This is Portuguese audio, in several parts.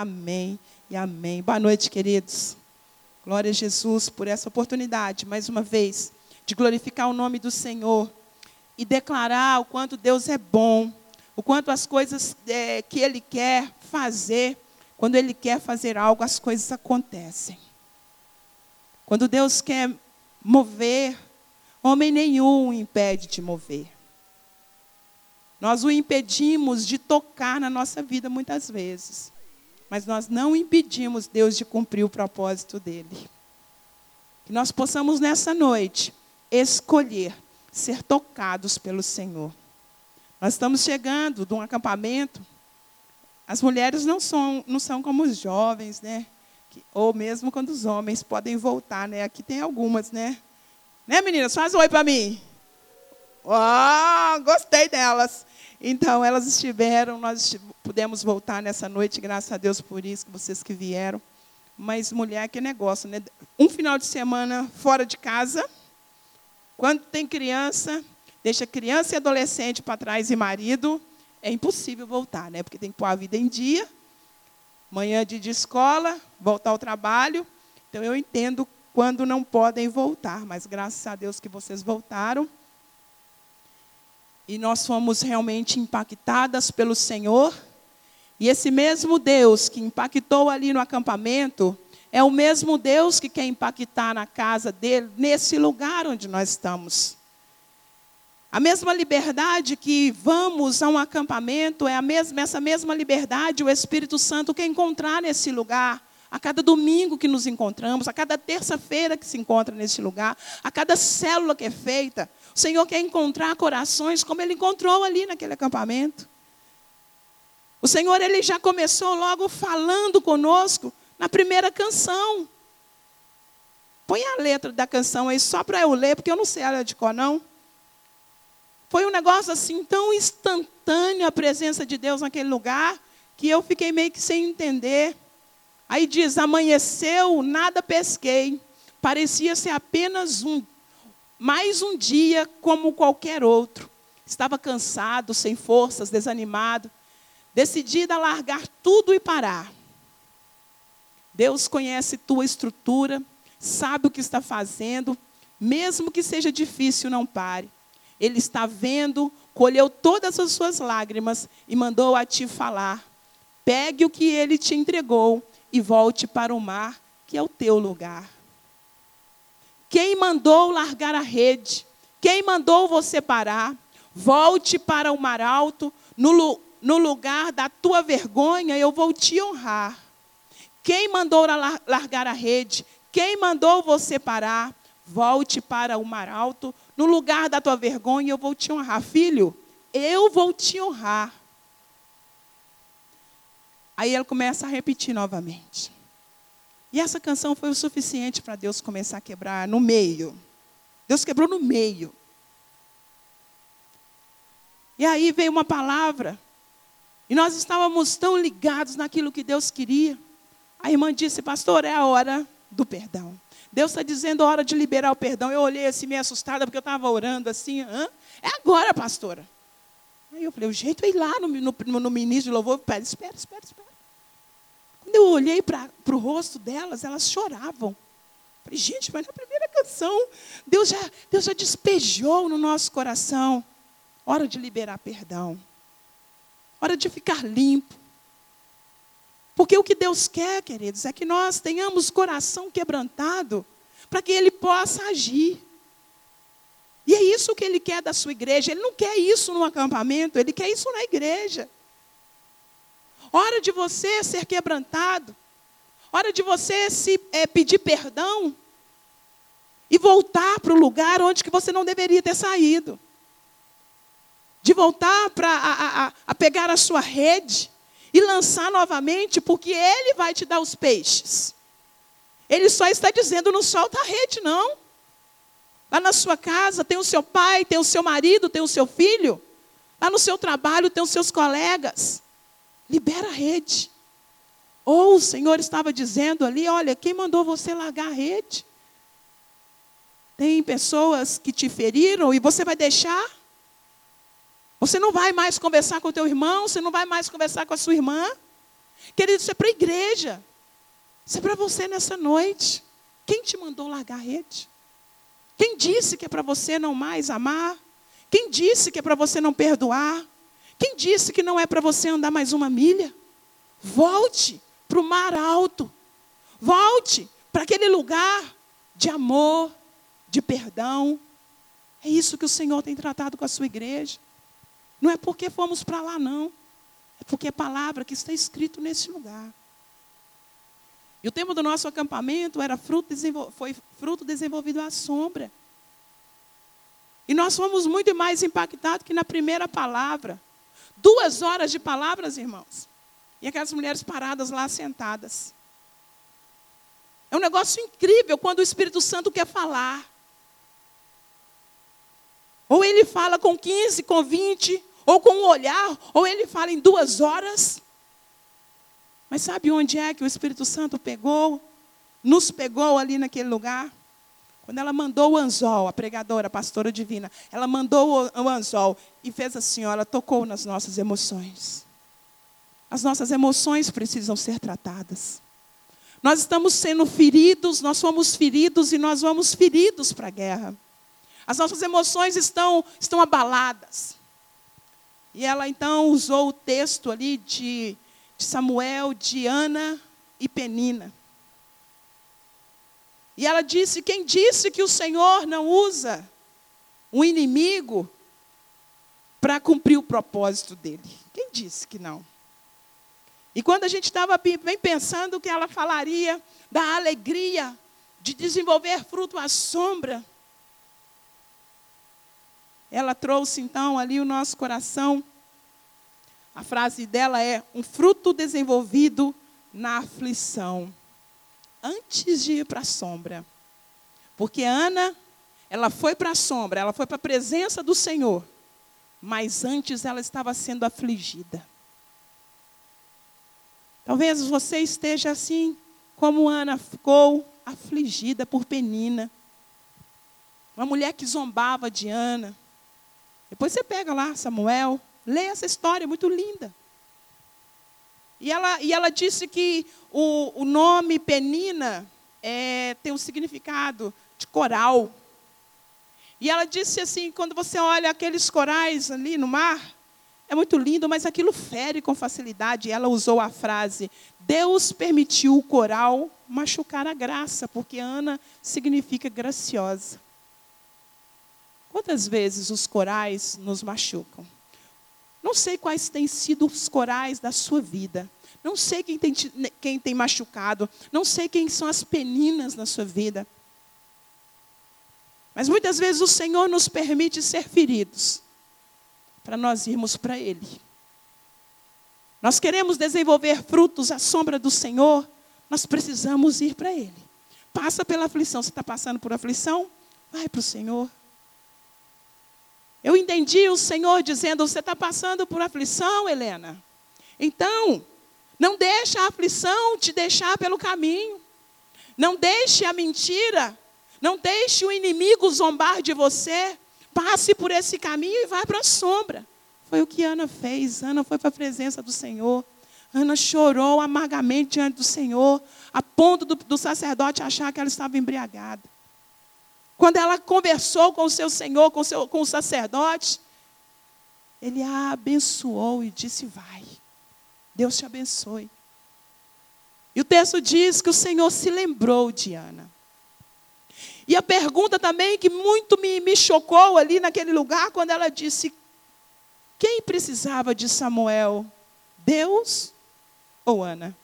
Amém e amém. Boa noite, queridos. Glória a Jesus por essa oportunidade, mais uma vez, de glorificar o nome do Senhor e declarar o quanto Deus é bom, o quanto as coisas é, que Ele quer fazer, quando Ele quer fazer algo, as coisas acontecem. Quando Deus quer mover, homem nenhum o impede de mover. Nós o impedimos de tocar na nossa vida muitas vezes, mas nós não impedimos Deus de cumprir o propósito dele. Que nós possamos nessa noite escolher ser tocados pelo Senhor. Nós estamos chegando de um acampamento. As mulheres não são, não são como os jovens, né? Que, ou mesmo quando os homens podem voltar, né? Aqui tem algumas, né? Né, meninas? Faz um oi para mim. Oh, gostei delas. Então, elas estiveram, nós pudemos voltar nessa noite, graças a Deus por isso, vocês que vieram. Mas mulher, que negócio, né? Um final de semana fora de casa, quando tem criança, deixa criança e adolescente para trás e marido, é impossível voltar, né? Porque tem que pôr a vida em dia. Manhã de, de escola, voltar ao trabalho. Então eu entendo quando não podem voltar, mas graças a Deus que vocês voltaram. E nós fomos realmente impactadas pelo Senhor. E esse mesmo Deus que impactou ali no acampamento, é o mesmo Deus que quer impactar na casa dele, nesse lugar onde nós estamos. A mesma liberdade que vamos a um acampamento, é a mesma, essa mesma liberdade o Espírito Santo quer encontrar nesse lugar. A cada domingo que nos encontramos, a cada terça-feira que se encontra nesse lugar, a cada célula que é feita, o Senhor quer encontrar corações como Ele encontrou ali naquele acampamento. O Senhor, Ele já começou logo falando conosco na primeira canção. Põe a letra da canção aí só para eu ler, porque eu não sei ela de cor, não. Foi um negócio assim tão instantâneo a presença de Deus naquele lugar, que eu fiquei meio que sem entender. Aí diz: amanheceu, nada pesquei. Parecia ser apenas um, mais um dia como qualquer outro. Estava cansado, sem forças, desanimado, decidido a largar tudo e parar. Deus conhece tua estrutura, sabe o que está fazendo, mesmo que seja difícil, não pare. Ele está vendo, colheu todas as suas lágrimas e mandou a ti falar. Pegue o que ele te entregou e volte para o mar, que é o teu lugar. Quem mandou largar a rede? Quem mandou você parar? Volte para o mar alto, no, no lugar da tua vergonha, eu vou te honrar. Quem mandou largar a rede? Quem mandou você parar? Volte para o mar alto, no lugar da tua vergonha, eu vou te honrar. Filho, eu vou te honrar. Aí ele começa a repetir novamente. E essa canção foi o suficiente para Deus começar a quebrar no meio. Deus quebrou no meio. E aí veio uma palavra. E nós estávamos tão ligados naquilo que Deus queria. A irmã disse, pastor, é a hora do perdão. Deus está dizendo a hora de liberar o perdão. Eu olhei assim, meio assustada, porque eu estava orando assim. Hã? É agora, pastora. Aí eu falei, o jeito é ir lá no, no, no ministro de louvor. Pera, espera, espera, espera. Quando eu olhei para o rosto delas, elas choravam. Falei, gente, mas na primeira canção, Deus já, Deus já despejou no nosso coração. Hora de liberar perdão. Hora de ficar limpo. Porque o que Deus quer, queridos, é que nós tenhamos coração quebrantado para que Ele possa agir. E é isso que Ele quer da sua igreja. Ele não quer isso no acampamento, Ele quer isso na igreja. Hora de você ser quebrantado. Hora de você se é, pedir perdão e voltar para o lugar onde que você não deveria ter saído. De voltar para a, a, a pegar a sua rede e lançar novamente, porque Ele vai te dar os peixes. Ele só está dizendo: não solta a rede, não. Lá na sua casa tem o seu pai, tem o seu marido, tem o seu filho. Lá no seu trabalho tem os seus colegas. Libera a rede. Ou o Senhor estava dizendo ali: olha, quem mandou você largar a rede? Tem pessoas que te feriram e você vai deixar? Você não vai mais conversar com o teu irmão, você não vai mais conversar com a sua irmã. Querido, isso é para a igreja. Isso é para você nessa noite. Quem te mandou largar a rede? Quem disse que é para você não mais amar? Quem disse que é para você não perdoar? Quem disse que não é para você andar mais uma milha? Volte para o mar alto. Volte para aquele lugar de amor, de perdão. É isso que o Senhor tem tratado com a sua igreja. Não é porque fomos para lá, não. É porque é palavra que está escrito nesse lugar. E o tema do nosso acampamento era fruto foi fruto desenvolvido à sombra. E nós fomos muito mais impactados que na primeira palavra. Duas horas de palavras, irmãos. E aquelas mulheres paradas lá sentadas. É um negócio incrível quando o Espírito Santo quer falar. Ou ele fala com 15, com 20, ou com um olhar, ou ele fala em duas horas. Mas sabe onde é que o Espírito Santo pegou, nos pegou ali naquele lugar? Quando ela mandou o anzol, a pregadora, a pastora divina, ela mandou o anzol e fez assim, ó, ela tocou nas nossas emoções. As nossas emoções precisam ser tratadas. Nós estamos sendo feridos, nós fomos feridos e nós vamos feridos para a guerra. As nossas emoções estão, estão abaladas. E ela então usou o texto ali de de Samuel, de Ana e Penina. E ela disse: Quem disse que o Senhor não usa o inimigo para cumprir o propósito dele? Quem disse que não? E quando a gente estava bem pensando que ela falaria da alegria de desenvolver fruto à sombra, ela trouxe então ali o nosso coração a frase dela é: um fruto desenvolvido na aflição, antes de ir para a sombra. Porque Ana, ela foi para a sombra, ela foi para a presença do Senhor, mas antes ela estava sendo afligida. Talvez você esteja assim, como Ana ficou afligida por Penina. Uma mulher que zombava de Ana. Depois você pega lá Samuel, Lê essa história, é muito linda. E ela, e ela disse que o, o nome Penina é, tem um significado de coral. E ela disse assim: quando você olha aqueles corais ali no mar, é muito lindo, mas aquilo fere com facilidade. E ela usou a frase: Deus permitiu o coral machucar a graça, porque Ana significa graciosa. Quantas vezes os corais nos machucam? Não sei quais têm sido os corais da sua vida. Não sei quem tem, quem tem machucado. Não sei quem são as peninas na sua vida. Mas muitas vezes o Senhor nos permite ser feridos para nós irmos para Ele. Nós queremos desenvolver frutos à sombra do Senhor, nós precisamos ir para Ele. Passa pela aflição. Você está passando por aflição? Vai para o Senhor. Eu entendi o Senhor dizendo: Você está passando por aflição, Helena. Então, não deixe a aflição te deixar pelo caminho. Não deixe a mentira. Não deixe o inimigo zombar de você. Passe por esse caminho e vá para a sombra. Foi o que Ana fez. Ana foi para a presença do Senhor. Ana chorou amargamente diante do Senhor, a ponto do, do sacerdote achar que ela estava embriagada. Quando ela conversou com o seu Senhor, com o, seu, com o sacerdote, ele a abençoou e disse: Vai, Deus te abençoe. E o texto diz que o Senhor se lembrou de Ana. E a pergunta também que muito me, me chocou ali naquele lugar, quando ela disse: Quem precisava de Samuel? Deus ou Ana?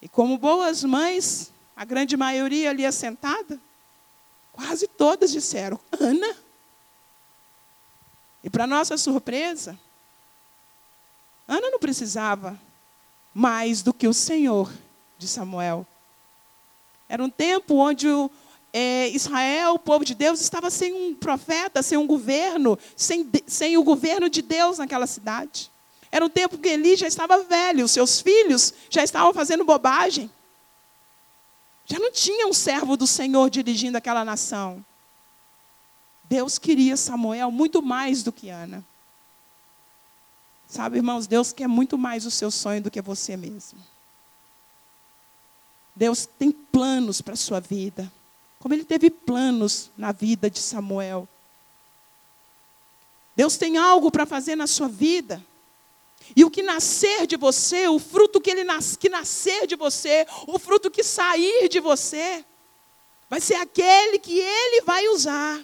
E como boas mães, a grande maioria ali assentada, quase todas disseram: Ana. E para nossa surpresa, Ana não precisava mais do que o Senhor de Samuel. Era um tempo onde o, é, Israel, o povo de Deus, estava sem um profeta, sem um governo, sem, sem o governo de Deus naquela cidade. Era um tempo que Eli já estava velho, seus filhos já estavam fazendo bobagem. Já não tinha um servo do Senhor dirigindo aquela nação. Deus queria Samuel muito mais do que Ana. Sabe, irmãos, Deus quer muito mais o seu sonho do que você mesmo. Deus tem planos para a sua vida, como Ele teve planos na vida de Samuel. Deus tem algo para fazer na sua vida. E o que nascer de você, o fruto que, ele nas, que nascer de você, o fruto que sair de você, vai ser aquele que Ele vai usar.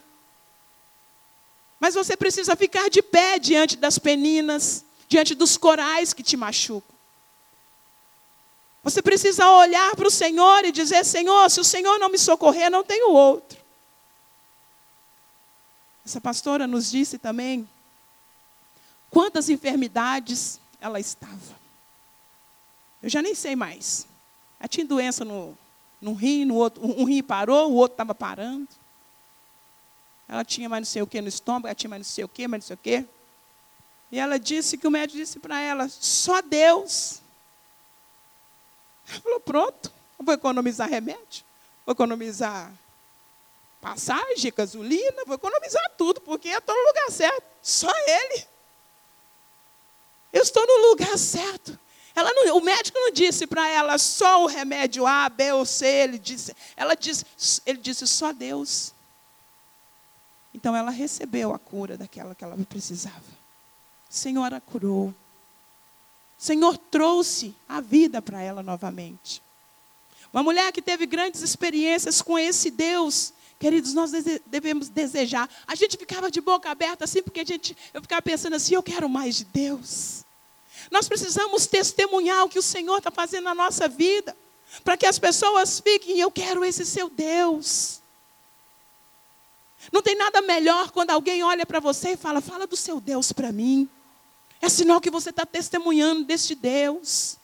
Mas você precisa ficar de pé diante das peninas, diante dos corais que te machucam. Você precisa olhar para o Senhor e dizer: Senhor, se o Senhor não me socorrer, não tenho outro. Essa pastora nos disse também quantas enfermidades ela estava. Eu já nem sei mais. Ela tinha doença no, no rim, no outro, um rim parou, o outro estava parando. Ela tinha mais não sei o que no estômago, ela tinha mais não sei o que, mais não sei o que. E ela disse que o médico disse para ela, só Deus. Ela falou, pronto, vou economizar remédio, vou economizar passagem, gasolina, vou economizar tudo, porque eu estou no lugar certo. Só Ele. Eu estou no lugar certo. Ela não, o médico não disse para ela só o remédio A, B ou C. Ele disse, ela disse, ele disse só Deus. Então ela recebeu a cura daquela que ela precisava. O Senhor a curou. O Senhor trouxe a vida para ela novamente. Uma mulher que teve grandes experiências com esse Deus, queridos, nós devemos desejar. A gente ficava de boca aberta assim, porque a gente, eu ficava pensando assim: eu quero mais de Deus. Nós precisamos testemunhar o que o Senhor está fazendo na nossa vida, para que as pessoas fiquem, eu quero esse seu Deus. Não tem nada melhor quando alguém olha para você e fala: fala do seu Deus para mim. É sinal que você está testemunhando deste Deus.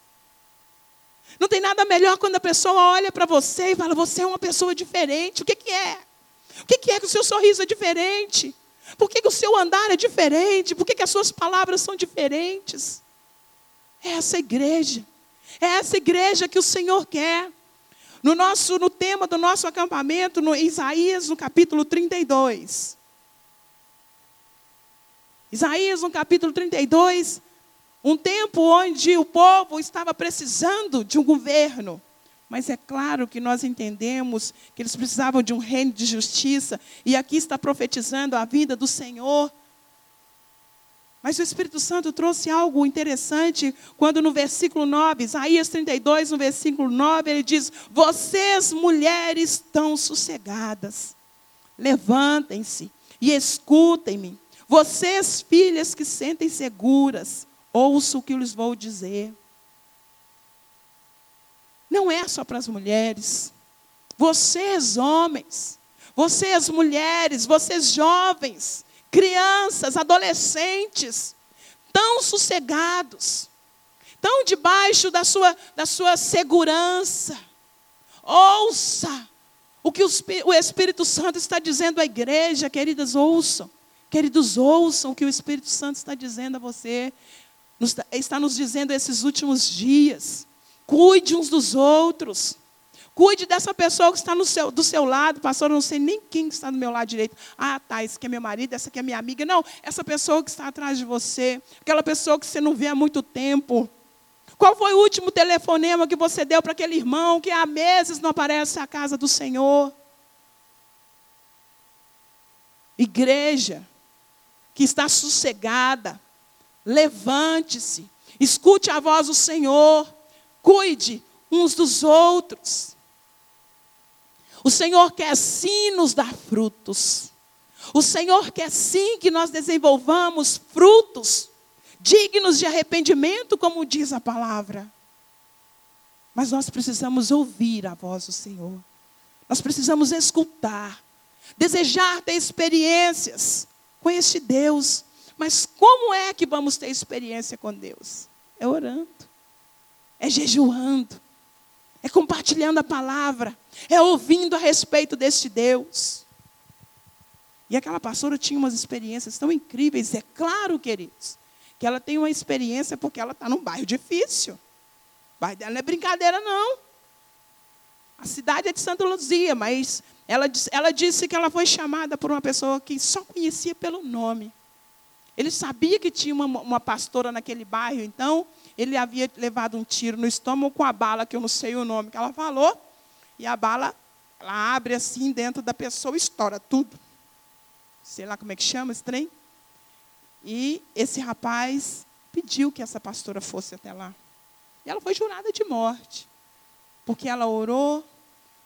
Não tem nada melhor quando a pessoa olha para você e fala: Você é uma pessoa diferente. O que, que é? O que, que é que o seu sorriso é diferente? Por que, que o seu andar é diferente? Por que, que as suas palavras são diferentes? É essa igreja. É essa igreja que o Senhor quer. No, nosso, no tema do nosso acampamento, no Isaías, no capítulo 32. Isaías, no capítulo 32, um tempo onde o povo estava precisando de um governo. Mas é claro que nós entendemos que eles precisavam de um reino de justiça. E aqui está profetizando a vida do Senhor. Mas o Espírito Santo trouxe algo interessante quando no versículo 9, Isaías 32, no versículo 9, ele diz: Vocês, mulheres, estão sossegadas, levantem-se e escutem-me. Vocês, filhas que sentem seguras, ouçam o que eu lhes vou dizer. Não é só para as mulheres. Vocês, homens, vocês, mulheres, vocês, jovens, crianças, adolescentes, tão sossegados, tão debaixo da sua, da sua segurança. Ouça o que o Espírito Santo está dizendo à igreja, queridas, ouçam. Queridos, ouçam o que o Espírito Santo está dizendo a você. está nos dizendo esses últimos dias. Cuide uns dos outros. Cuide dessa pessoa que está seu, do seu lado, pastor, eu não sei nem quem está do meu lado direito. Ah, tá, esse aqui é meu marido, essa aqui é minha amiga. Não, essa pessoa que está atrás de você, aquela pessoa que você não vê há muito tempo. Qual foi o último telefonema que você deu para aquele irmão que há meses não aparece à casa do Senhor? Igreja que está sossegada, levante-se, escute a voz do Senhor, cuide uns dos outros. O Senhor quer sim nos dar frutos. O Senhor quer sim que nós desenvolvamos frutos dignos de arrependimento, como diz a palavra. Mas nós precisamos ouvir a voz do Senhor. Nós precisamos escutar, desejar ter experiências com este Deus. Mas como é que vamos ter experiência com Deus? É orando, é jejuando, é compartilhando a palavra, é ouvindo a respeito deste Deus. E aquela pastora tinha umas experiências tão incríveis, é claro, queridos, que ela tem uma experiência porque ela está num bairro difícil. O bairro dela não é brincadeira, não. A cidade é de Santa Luzia, mas ela, ela disse que ela foi chamada por uma pessoa que só conhecia pelo nome. Ele sabia que tinha uma, uma pastora naquele bairro, então ele havia levado um tiro no estômago com a bala, que eu não sei o nome que ela falou, e a bala ela abre assim dentro da pessoa estoura tudo. Sei lá como é que chama esse trem. E esse rapaz pediu que essa pastora fosse até lá. E ela foi jurada de morte. Porque ela orou,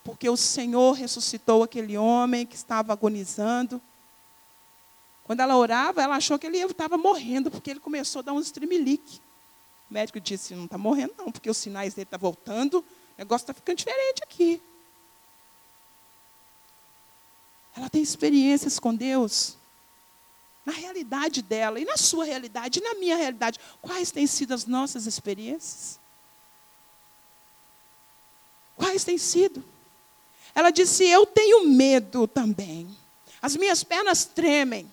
porque o Senhor ressuscitou aquele homem que estava agonizando. Quando ela orava, ela achou que ele estava morrendo, porque ele começou a dar um estremelique. O médico disse: não está morrendo, não, porque os sinais dele estão tá voltando, o negócio está ficando diferente aqui. Ela tem experiências com Deus. Na realidade dela, e na sua realidade, e na minha realidade, quais têm sido as nossas experiências? Quais têm sido? Ela disse: Eu tenho medo também. As minhas pernas tremem.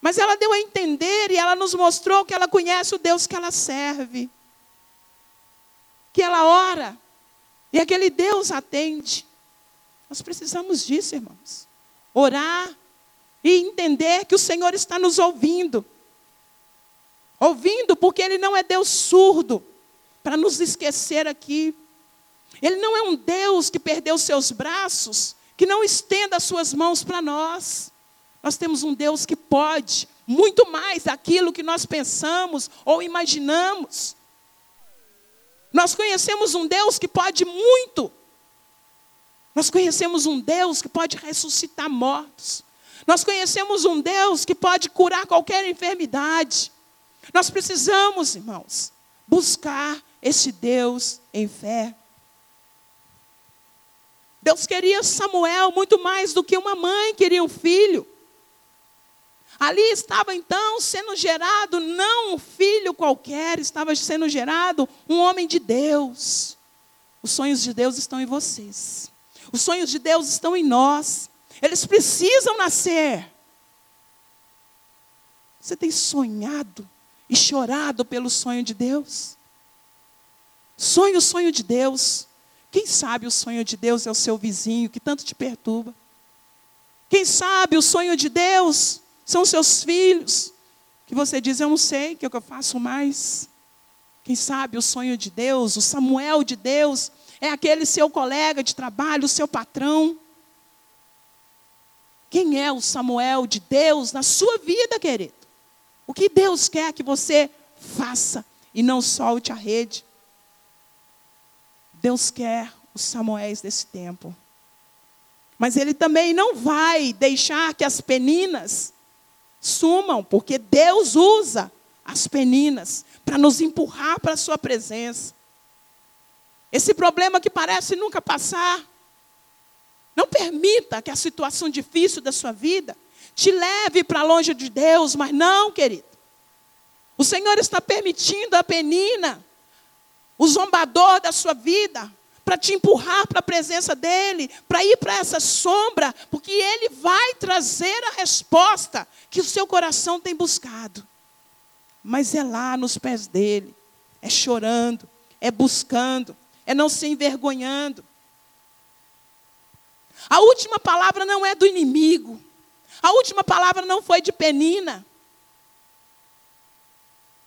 Mas ela deu a entender e ela nos mostrou que ela conhece o Deus que ela serve. Que ela ora. E aquele Deus atende. Nós precisamos disso, irmãos. Orar e entender que o Senhor está nos ouvindo. Ouvindo, porque Ele não é Deus surdo para nos esquecer aqui. Ele não é um Deus que perdeu seus braços, que não estenda as suas mãos para nós. Nós temos um Deus que pode muito mais daquilo que nós pensamos ou imaginamos. Nós conhecemos um Deus que pode muito. Nós conhecemos um Deus que pode ressuscitar mortos. Nós conhecemos um Deus que pode curar qualquer enfermidade. Nós precisamos, irmãos, buscar esse Deus em fé. Deus queria Samuel muito mais do que uma mãe queria um filho. Ali estava então sendo gerado não um filho qualquer, estava sendo gerado um homem de Deus. Os sonhos de Deus estão em vocês. Os sonhos de Deus estão em nós. Eles precisam nascer. Você tem sonhado e chorado pelo sonho de Deus? Sonho o sonho de Deus. Quem sabe o sonho de Deus é o seu vizinho que tanto te perturba? Quem sabe o sonho de Deus são seus filhos, que você diz: Eu não sei o que, eu faço mais. Quem sabe o sonho de Deus, o Samuel de Deus, é aquele seu colega de trabalho, o seu patrão. Quem é o Samuel de Deus na sua vida, querido? O que Deus quer que você faça e não solte a rede. Deus quer os Samuéis desse tempo. Mas Ele também não vai deixar que as peninas sumam, porque Deus usa as peninas para nos empurrar para a Sua presença. Esse problema que parece nunca passar. Não permita que a situação difícil da sua vida te leve para longe de Deus, mas não, querido. O Senhor está permitindo a penina, o zombador da sua vida, para te empurrar para a presença dEle, para ir para essa sombra, porque Ele vai trazer a resposta que o seu coração tem buscado. Mas é lá nos pés dEle, é chorando, é buscando, é não se envergonhando. A última palavra não é do inimigo, a última palavra não foi de Penina.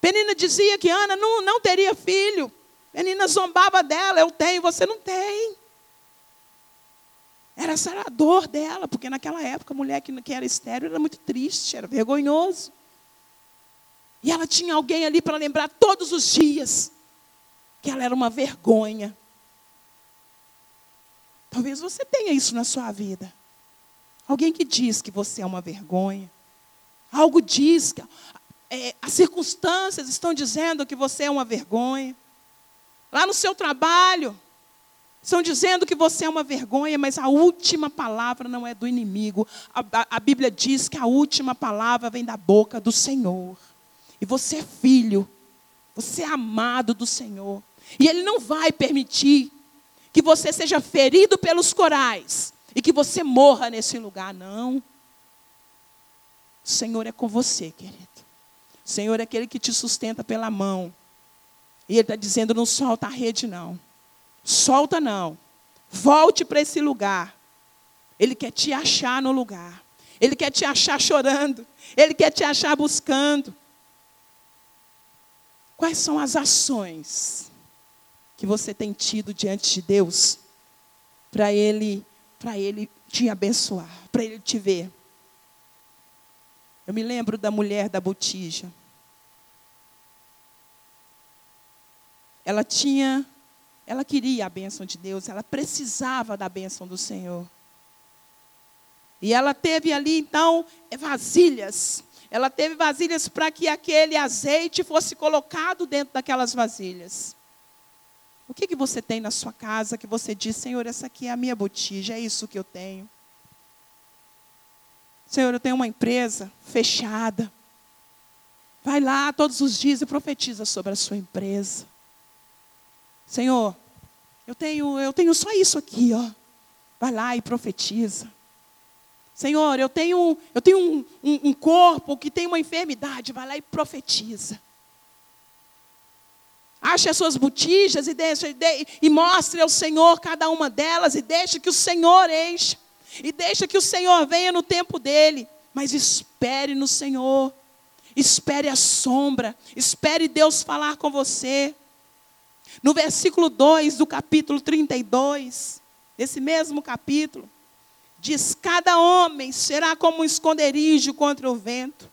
Penina dizia que Ana não, não teria filho. Menina zombava dela, eu tenho, você não tem. Era essa a dor dela, porque naquela época a mulher que, que era estéreo era muito triste, era vergonhoso. E ela tinha alguém ali para lembrar todos os dias que ela era uma vergonha. Talvez você tenha isso na sua vida. Alguém que diz que você é uma vergonha. Algo diz que é, as circunstâncias estão dizendo que você é uma vergonha. Lá no seu trabalho, estão dizendo que você é uma vergonha, mas a última palavra não é do inimigo. A, a, a, Bíblia diz que a última palavra vem da boca do Senhor. E você é filho, você é amado do Senhor. E Ele não vai permitir que você seja ferido pelos corais e que você morra nesse lugar, não. O Senhor é com você, querido. O Senhor é aquele que te sustenta pela mão. E ele está dizendo: não solta a rede, não. Solta, não. Volte para esse lugar. Ele quer te achar no lugar. Ele quer te achar chorando. Ele quer te achar buscando. Quais são as ações que você tem tido diante de Deus para ele, para ele te abençoar, para ele te ver? Eu me lembro da mulher da botija. Ela tinha, ela queria a bênção de Deus, ela precisava da bênção do Senhor. E ela teve ali então vasilhas. Ela teve vasilhas para que aquele azeite fosse colocado dentro daquelas vasilhas. O que, que você tem na sua casa que você diz, Senhor, essa aqui é a minha botija, é isso que eu tenho. Senhor, eu tenho uma empresa fechada. Vai lá todos os dias e profetiza sobre a sua empresa. Senhor, eu tenho, eu tenho só isso aqui, ó. Vai lá e profetiza. Senhor, eu tenho, eu tenho um, um, um corpo que tem uma enfermidade. Vai lá e profetiza. Ache as suas botijas e, deixa, e, e mostre ao Senhor cada uma delas e deixe que o Senhor encha. E deixa que o Senhor venha no tempo dele. Mas espere no Senhor. Espere a sombra. Espere Deus falar com você. No versículo 2 do capítulo 32, esse mesmo capítulo, diz: Cada homem será como um esconderijo contra o vento,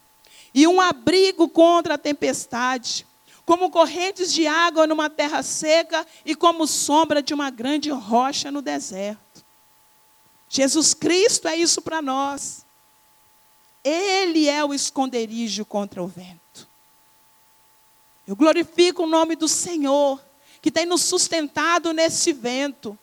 e um abrigo contra a tempestade, como correntes de água numa terra seca, e como sombra de uma grande rocha no deserto. Jesus Cristo é isso para nós. Ele é o esconderijo contra o vento. Eu glorifico o nome do Senhor, que tem nos sustentado nesse vento.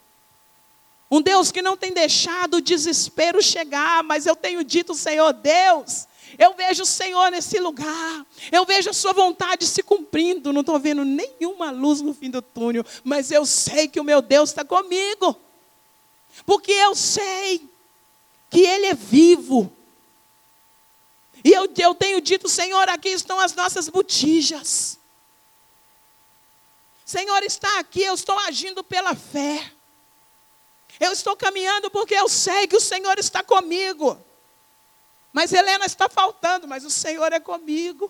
Um Deus que não tem deixado o desespero chegar, mas eu tenho dito, Senhor Deus, eu vejo o Senhor nesse lugar, eu vejo a Sua vontade se cumprindo, não estou vendo nenhuma luz no fim do túnel, mas eu sei que o meu Deus está comigo. Porque eu sei que Ele é vivo. E eu, eu tenho dito, Senhor, aqui estão as nossas botijas. Senhor está aqui, eu estou agindo pela fé. Eu estou caminhando porque eu sei que o Senhor está comigo. Mas Helena está faltando, mas o Senhor é comigo.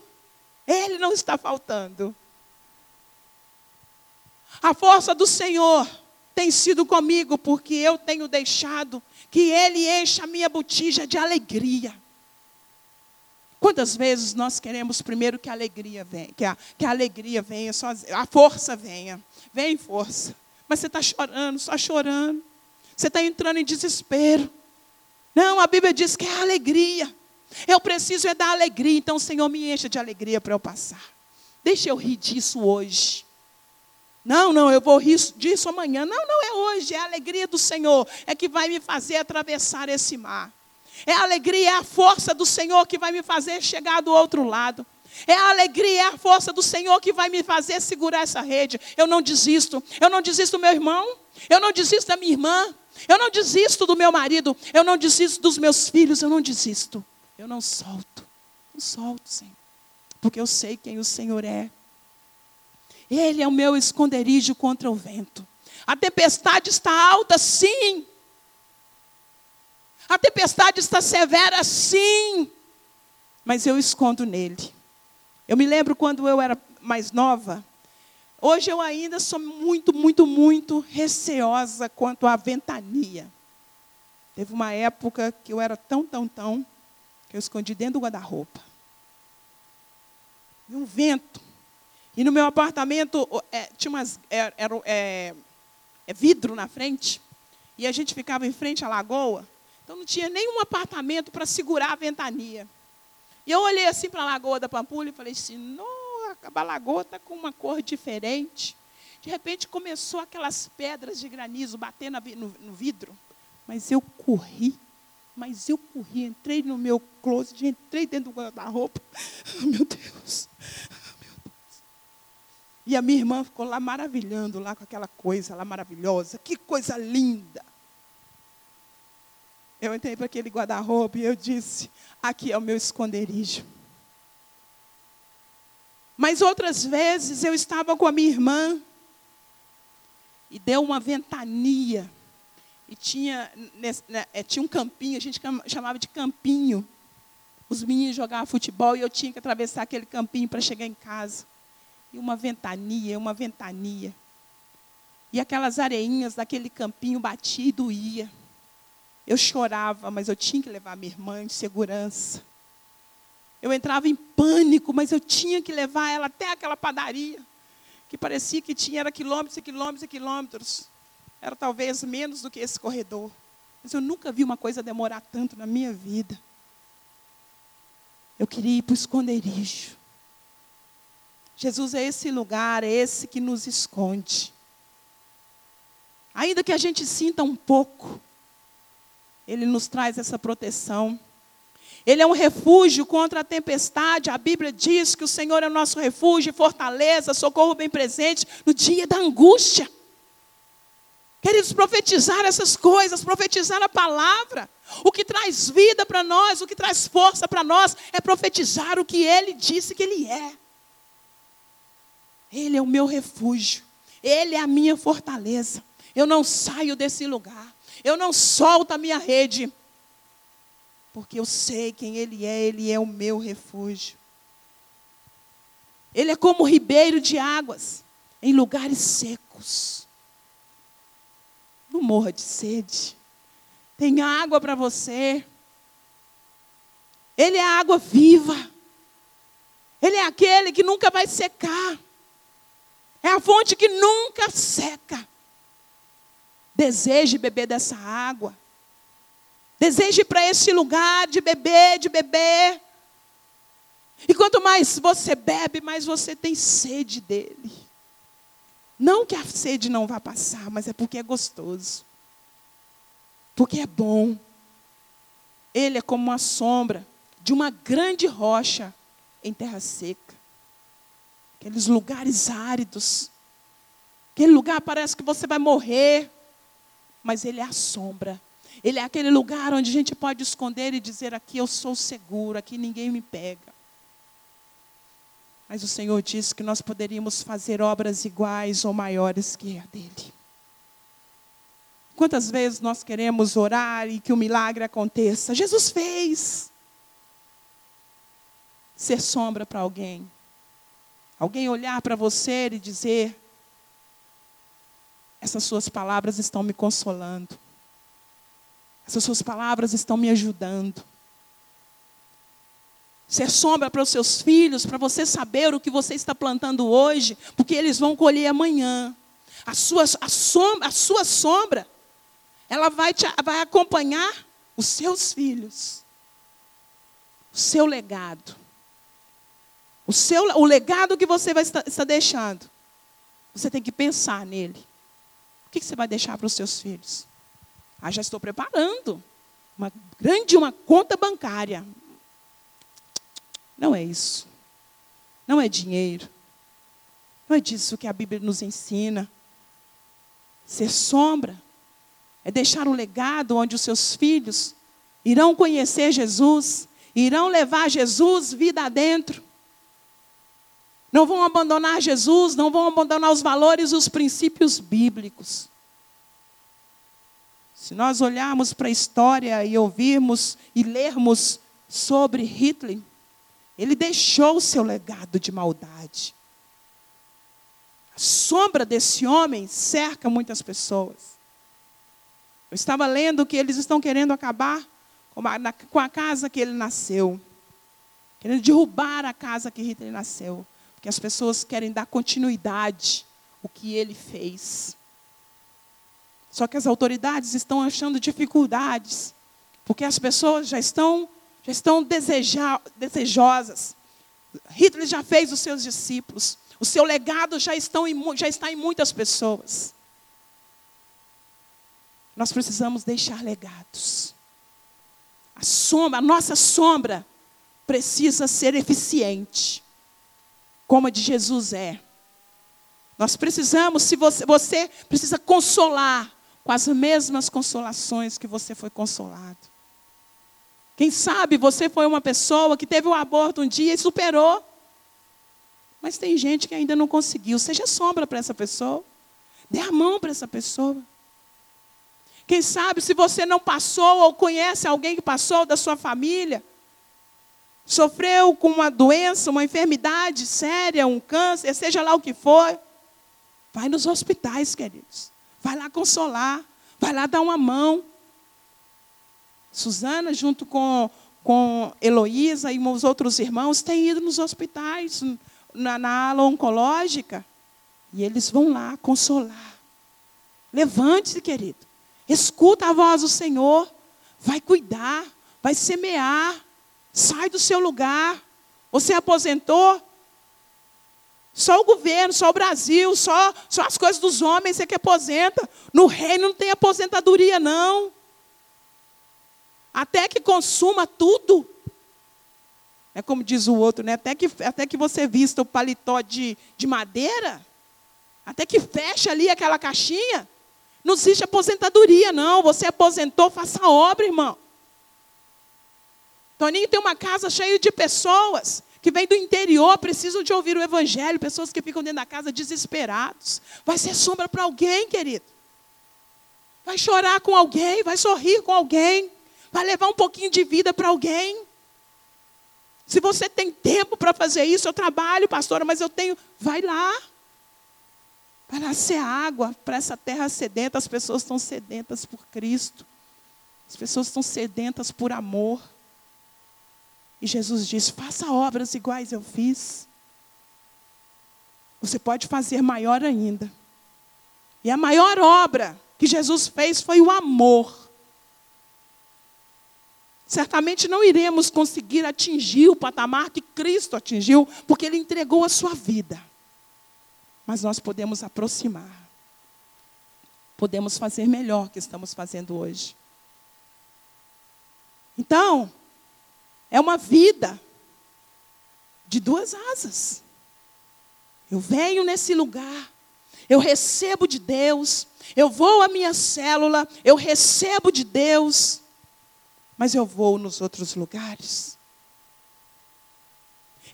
Ele não está faltando. A força do Senhor tem sido comigo, porque eu tenho deixado que Ele encha a minha botija de alegria. Quantas vezes nós queremos primeiro que a alegria venha, que a, que a alegria venha, a força venha, vem força. Mas você está chorando, só chorando. Você está entrando em desespero. Não, a Bíblia diz que é alegria. Eu preciso é da alegria, então Senhor me encha de alegria para eu passar. Deixa eu rir disso hoje. Não, não, eu vou rir disso amanhã. Não, não é hoje, é a alegria do Senhor, é que vai me fazer atravessar esse mar. É a alegria, é a força do Senhor que vai me fazer chegar do outro lado. É a alegria, é a força do Senhor que vai me fazer segurar essa rede. Eu não desisto. Eu não desisto do meu irmão. Eu não desisto da minha irmã. Eu não desisto do meu marido. Eu não desisto dos meus filhos. Eu não desisto. Eu não solto. Não solto, Senhor. Porque eu sei quem o Senhor é. Ele é o meu esconderijo contra o vento. A tempestade está alta, sim. A tempestade está severa, sim. Mas eu escondo nele. Eu me lembro quando eu era mais nova. Hoje eu ainda sou muito, muito, muito receosa quanto à ventania. Teve uma época que eu era tão, tão, tão, que eu escondi dentro do guarda-roupa. E um vento e no meu apartamento é, tinha umas, é, era, é, é, vidro na frente. E a gente ficava em frente à lagoa. Então não tinha nenhum apartamento para segurar a ventania. E eu olhei assim para a lagoa da Pampulha e falei assim, nossa, a lagoa está com uma cor diferente. De repente começou aquelas pedras de granizo bater no, no vidro. Mas eu corri mas eu corri, entrei no meu closet, entrei dentro do guarda-roupa. Oh, meu Deus. E a minha irmã ficou lá maravilhando, lá com aquela coisa lá maravilhosa. Que coisa linda! Eu entrei para aquele guarda-roupa e eu disse: aqui é o meu esconderijo. Mas outras vezes eu estava com a minha irmã e deu uma ventania. E tinha, né, é, tinha um campinho, a gente chamava de campinho. Os meninos jogavam futebol e eu tinha que atravessar aquele campinho para chegar em casa. E uma ventania, uma ventania. E aquelas areinhas daquele campinho batia e doía. Eu chorava, mas eu tinha que levar minha irmã de segurança. Eu entrava em pânico, mas eu tinha que levar ela até aquela padaria, que parecia que tinha era quilômetros e quilômetros e quilômetros. Era talvez menos do que esse corredor. Mas eu nunca vi uma coisa demorar tanto na minha vida. Eu queria ir para o esconderijo. Jesus é esse lugar, é esse que nos esconde. Ainda que a gente sinta um pouco, Ele nos traz essa proteção. Ele é um refúgio contra a tempestade. A Bíblia diz que o Senhor é o nosso refúgio, fortaleza, socorro bem presente no dia da angústia. Queridos, profetizar essas coisas, profetizar a palavra. O que traz vida para nós, o que traz força para nós, é profetizar o que Ele disse que Ele é. Ele é o meu refúgio, Ele é a minha fortaleza. Eu não saio desse lugar, eu não solto a minha rede, porque eu sei quem Ele é, Ele é o meu refúgio. Ele é como ribeiro de águas em lugares secos. Não morra de sede. Tem água para você. Ele é a água viva. Ele é aquele que nunca vai secar. É a fonte que nunca seca. Deseje beber dessa água. Deseje para esse lugar de beber, de beber. E quanto mais você bebe, mais você tem sede dele. Não que a sede não vá passar, mas é porque é gostoso. Porque é bom. Ele é como uma sombra de uma grande rocha em terra seca. Aqueles lugares áridos. Aquele lugar parece que você vai morrer. Mas ele é a sombra ele é aquele lugar onde a gente pode esconder e dizer: aqui eu sou seguro, aqui ninguém me pega. Mas o Senhor disse que nós poderíamos fazer obras iguais ou maiores que a dele. Quantas vezes nós queremos orar e que o milagre aconteça? Jesus fez. Ser sombra para alguém. Alguém olhar para você e dizer: essas suas palavras estão me consolando. Essas suas palavras estão me ajudando. Ser sombra para os seus filhos, para você saber o que você está plantando hoje, porque eles vão colher amanhã. A sua, a sombra, a sua sombra, ela vai, te, vai acompanhar os seus filhos, o seu legado. O, seu, o legado que você vai estar, estar deixando, você tem que pensar nele. Que você vai deixar para os seus filhos? Ah, já estou preparando uma grande uma conta bancária. Não é isso. Não é dinheiro. Não é disso que a Bíblia nos ensina. Ser sombra é deixar um legado onde os seus filhos irão conhecer Jesus, irão levar Jesus vida adentro. Não vão abandonar Jesus, não vão abandonar os valores e os princípios bíblicos. Se nós olharmos para a história e ouvirmos e lermos sobre Hitler, ele deixou o seu legado de maldade. A sombra desse homem cerca muitas pessoas. Eu estava lendo que eles estão querendo acabar com a casa que ele nasceu. Querendo derrubar a casa que Hitler nasceu. Porque as pessoas querem dar continuidade ao que ele fez. Só que as autoridades estão achando dificuldades, porque as pessoas já estão, já estão deseja, desejosas. Hitler já fez os seus discípulos, o seu legado já, estão em, já está em muitas pessoas. Nós precisamos deixar legados. A sombra, a nossa sombra precisa ser eficiente, como a de Jesus é. Nós precisamos, se você, você precisa consolar, com as mesmas consolações que você foi consolado. Quem sabe você foi uma pessoa que teve um aborto um dia e superou. Mas tem gente que ainda não conseguiu. Seja sombra para essa pessoa. Dê a mão para essa pessoa. Quem sabe se você não passou ou conhece alguém que passou da sua família, sofreu com uma doença, uma enfermidade séria, um câncer, seja lá o que for, vai nos hospitais, queridos. Vai lá consolar, vai lá dar uma mão. Suzana, junto com, com Heloísa e os outros irmãos, têm ido nos hospitais, na, na ala oncológica, e eles vão lá consolar. Levante-se, querido. Escuta a voz do Senhor. Vai cuidar, vai semear. Sai do seu lugar. Você aposentou? Só o governo, só o Brasil, só, só as coisas dos homens você que aposenta. No reino não tem aposentadoria, não. Até que consuma tudo. É como diz o outro, né? Até que, até que você vista o paletó de, de madeira, até que feche ali aquela caixinha, não existe aposentadoria, não. Você aposentou, faça obra, irmão. Toninho tem uma casa cheia de pessoas que vêm do interior, precisam de ouvir o evangelho, pessoas que ficam dentro da casa desesperados. Vai ser sombra para alguém, querido. Vai chorar com alguém, vai sorrir com alguém, vai levar um pouquinho de vida para alguém. Se você tem tempo para fazer isso, eu trabalho, pastora, mas eu tenho, vai lá para ser água para essa terra sedenta. As pessoas estão sedentas por Cristo. As pessoas estão sedentas por amor. E Jesus diz: faça obras iguais eu fiz. Você pode fazer maior ainda. E a maior obra que Jesus fez foi o amor. Certamente não iremos conseguir atingir o patamar que Cristo atingiu, porque Ele entregou a sua vida mas nós podemos aproximar. Podemos fazer melhor que estamos fazendo hoje. Então, é uma vida de duas asas. Eu venho nesse lugar, eu recebo de Deus, eu vou à minha célula, eu recebo de Deus, mas eu vou nos outros lugares.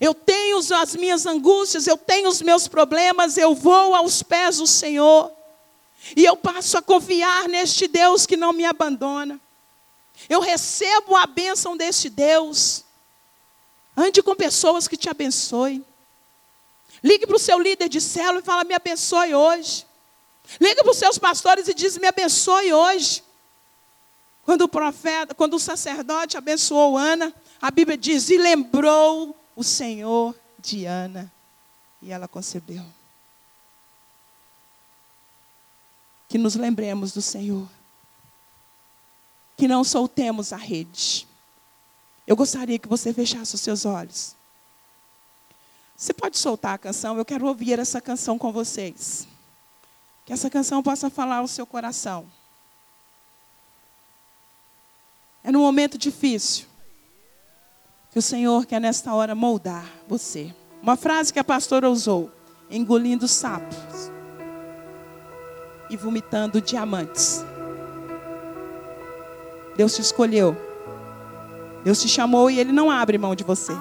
Eu tenho as minhas angústias, eu tenho os meus problemas, eu vou aos pés do Senhor. E eu passo a confiar neste Deus que não me abandona. Eu recebo a bênção deste Deus. Ande com pessoas que te abençoem. Ligue para o seu líder de célula e fala: Me abençoe hoje. Ligue para os seus pastores e diz: Me abençoe hoje. Quando o profeta, quando o sacerdote abençoou Ana, a Bíblia diz: E lembrou o Senhor de Ana e ela concebeu. Que nos lembremos do Senhor. Que não soltemos a rede. Eu gostaria que você fechasse os seus olhos. Você pode soltar a canção, eu quero ouvir essa canção com vocês. Que essa canção possa falar ao seu coração. É num momento difícil que o Senhor quer nesta hora moldar você. Uma frase que a pastora usou: engolindo sapos e vomitando diamantes. Deus te escolheu. Deus te chamou e Ele não abre mão de você.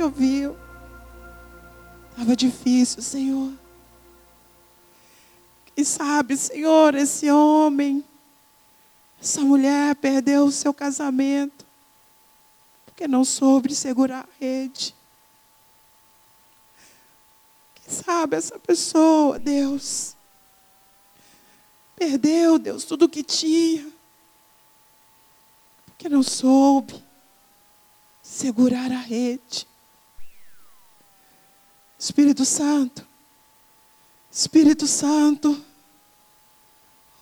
Se ouviu. Estava difícil, Senhor. Quem sabe, Senhor, esse homem, essa mulher perdeu o seu casamento porque não soube segurar a rede. Quem sabe essa pessoa, Deus, perdeu, Deus, tudo que tinha, porque não soube segurar a rede. Espírito Santo, Espírito Santo,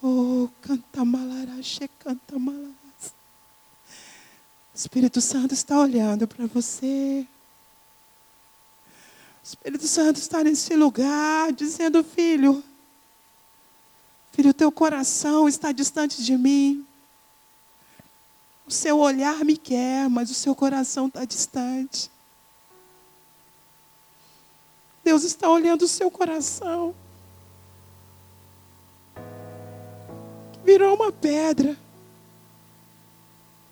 oh, canta malarache, canta malaras. Espírito Santo está olhando para você. Espírito Santo está nesse lugar, dizendo: Filho, filho, teu coração está distante de mim. O seu olhar me quer, mas o seu coração está distante. Deus está olhando o seu coração. Virou uma pedra.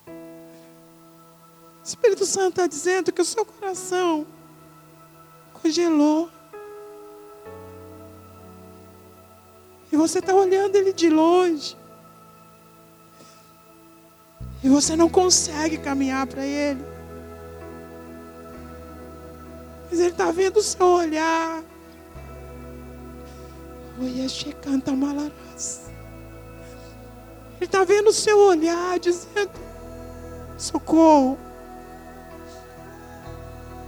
O Espírito Santo está dizendo que o seu coração congelou. E você está olhando ele de longe. E você não consegue caminhar para ele. Mas ele está vendo o seu olhar. Ele está vendo o seu olhar, dizendo: socorro.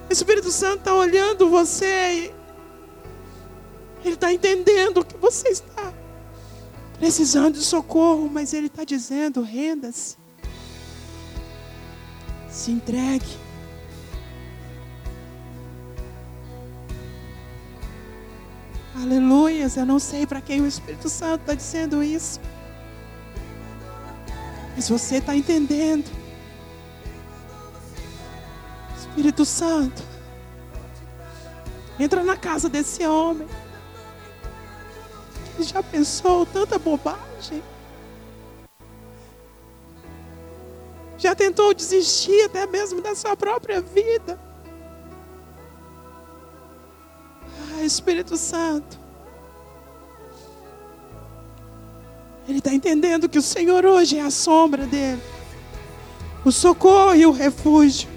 O Espírito Santo está olhando você. Ele está entendendo que você está precisando de socorro, mas Ele está dizendo: renda-se. Se entregue. Aleluias. Eu não sei para quem o Espírito Santo está dizendo isso. Mas você está entendendo. Espírito Santo, entra na casa desse homem. Ele já pensou tanta bobagem. Já tentou desistir até mesmo da sua própria vida. Espírito Santo. Ele está entendendo que o Senhor hoje é a sombra dele, o socorro e o refúgio.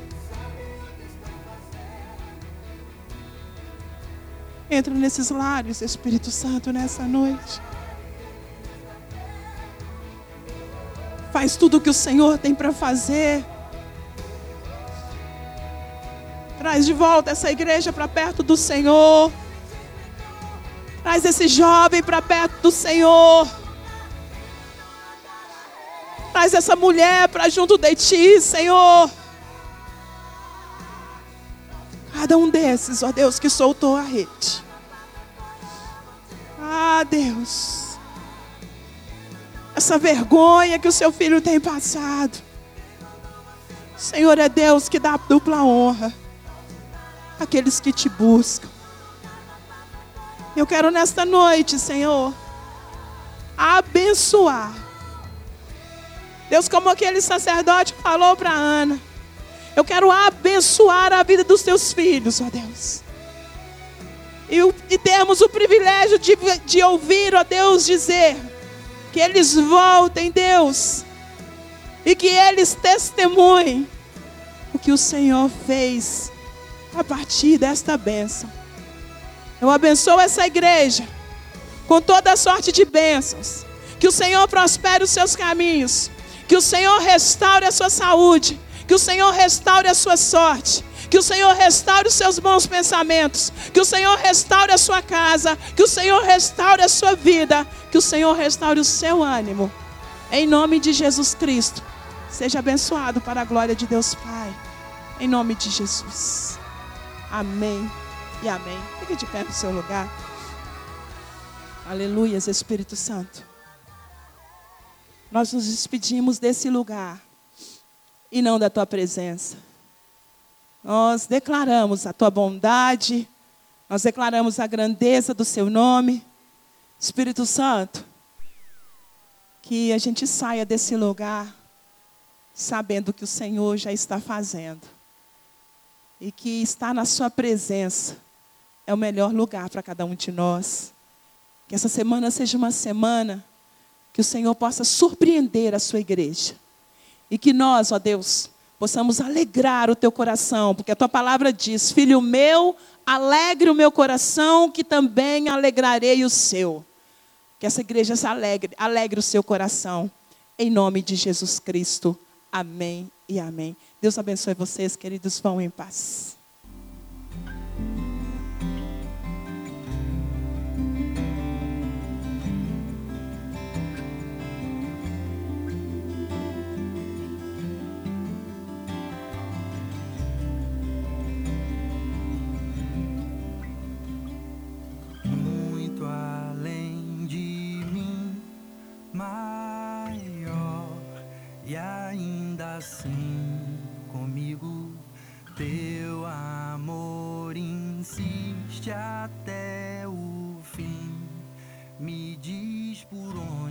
Entra nesses lares, Espírito Santo, nessa noite. Faz tudo o que o Senhor tem para fazer. Traz de volta essa igreja para perto do Senhor. Traz esse jovem para perto do Senhor. Traz essa mulher para junto de ti, Senhor. Cada um desses, ó Deus, que soltou a rede. Ah, Deus. Essa vergonha que o seu filho tem passado. Senhor é Deus que dá dupla honra àqueles que te buscam. Eu quero nesta noite, Senhor, abençoar. Deus, como aquele sacerdote falou para Ana. Eu quero abençoar a vida dos teus filhos, ó Deus. E, e temos o privilégio de, de ouvir, ó Deus, dizer que eles voltem, Deus, e que eles testemunhem o que o Senhor fez a partir desta bênção. Eu abençoo essa igreja com toda sorte de bênçãos. Que o Senhor prospere os seus caminhos. Que o Senhor restaure a sua saúde. Que o Senhor restaure a sua sorte. Que o Senhor restaure os seus bons pensamentos. Que o Senhor restaure a sua casa. Que o Senhor restaure a sua vida. Que o Senhor restaure o seu ânimo. Em nome de Jesus Cristo. Seja abençoado para a glória de Deus Pai. Em nome de Jesus. Amém e amém. Fique de pé no seu lugar. Aleluias, Espírito Santo. Nós nos despedimos desse lugar e não da tua presença. Nós declaramos a tua bondade, nós declaramos a grandeza do seu nome. Espírito Santo, que a gente saia desse lugar sabendo que o Senhor já está fazendo e que estar na Sua presença é o melhor lugar para cada um de nós. Que essa semana seja uma semana que o Senhor possa surpreender a Sua igreja e que nós, ó Deus, possamos alegrar o teu coração, porque a tua palavra diz: Filho meu, alegre o meu coração, que também alegrarei o seu. Que essa igreja se alegre, alegre o seu coração. Em nome de Jesus Cristo. Amém e amém. Deus abençoe vocês, queridos. Vão em paz. Assim comigo. Teu amor insiste até o fim, me diz por onde